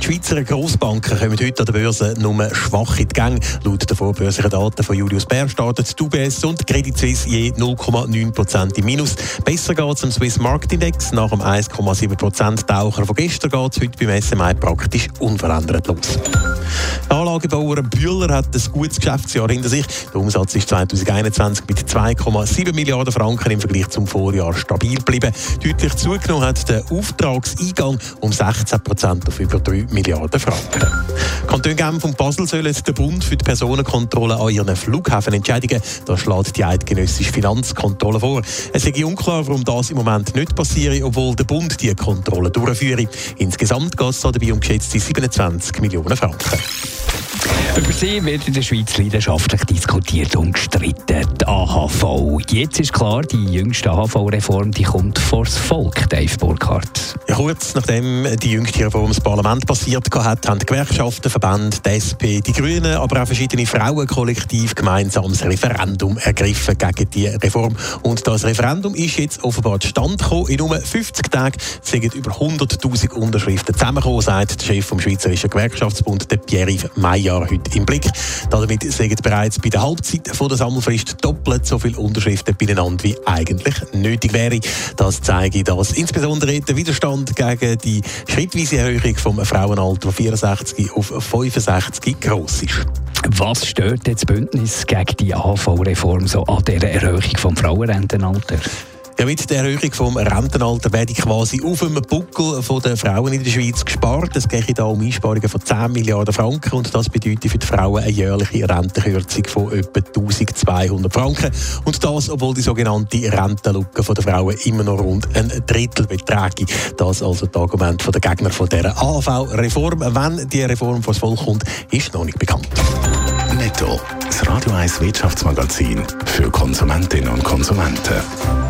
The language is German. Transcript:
Die Schweizer Grossbanken kommen heute an der Börse nur schwach in die Gänge. Laut den vorbörslichen Daten von Julius Bär startet die UBS und Credit Suisse je 0,9% im Minus. Besser geht es am Swiss Market Index. Nach dem 1,7% Taucher von gestern geht es heute beim SMI praktisch unverändert los. Der Anlagebauer Bühler hat ein gutes Geschäftsjahr hinter sich. Der Umsatz ist 2021 mit 2,7 Milliarden Franken im Vergleich zum Vorjahr stabil geblieben. Deutlich zugenommen hat der Auftragseingang um 16 Prozent auf über 3 Milliarden Franken. Kanton Genf und Basel sollen den Bund für die Personenkontrolle an ihren Flughäfen entschädigen. Das schlägt die eidgenössische Finanzkontrolle vor. Es ist unklar, warum das im Moment nicht passiert, obwohl der Bund die Kontrolle durchführt. Insgesamt geht es dabei um geschätzte 27 Millionen Franken. Über sie wird in der Schweiz leidenschaftlich diskutiert und gestritten. Die AHV. Jetzt ist klar, die jüngste AHV-Reform kommt vor das Volk, Dave Burkhardt. Ja, kurz nachdem die jüngste Reform das Parlament passiert hat, haben die Gewerkschaften, Verbände, die SP, die Grünen, aber auch verschiedene Frauenkollektive gemeinsam ein Referendum ergriffen gegen die Reform. Und das Referendum ist jetzt offenbar zustande gekommen. In nur 50 Tagen sind über 100.000 Unterschriften zusammengekommen, sagt der Chef vom Schweizerischen Gewerkschaftsbund, der Pierre-Yves Maillard, heute im Blick. Damit sind bereits bei der Halbzeit von der Sammelfrist doppelt so viele Unterschriften beieinander, wie eigentlich nötig wäre. Das zeige, dass insbesondere der Widerstand gegen die schrittweise Erhöhung vom Frauenalter von 64 auf 65 groß ist. Was stört jetzt das Bündnis gegen die AHV-Reform so an dieser Erhöhung vom Frauenrentenalter? Ja, mit der Erhöhung vom Rentenalter werde quasi auf dem Buckel der Frauen in der Schweiz gespart. Es geht hier um Einsparungen von 10 Milliarden Franken und das bedeutet für die Frauen eine jährliche Rentenkürzung von etwa 1200 Franken. Und das, obwohl die sogenannte Rentenlücke der Frauen immer noch rund ein Drittel beträgt. Das also das Argument der Gegner von dieser AV-Reform. Wenn die Reform vor das Volk kommt, ist noch nicht bekannt. Netto, das Radio 1 Wirtschaftsmagazin für Konsumentinnen und Konsumenten.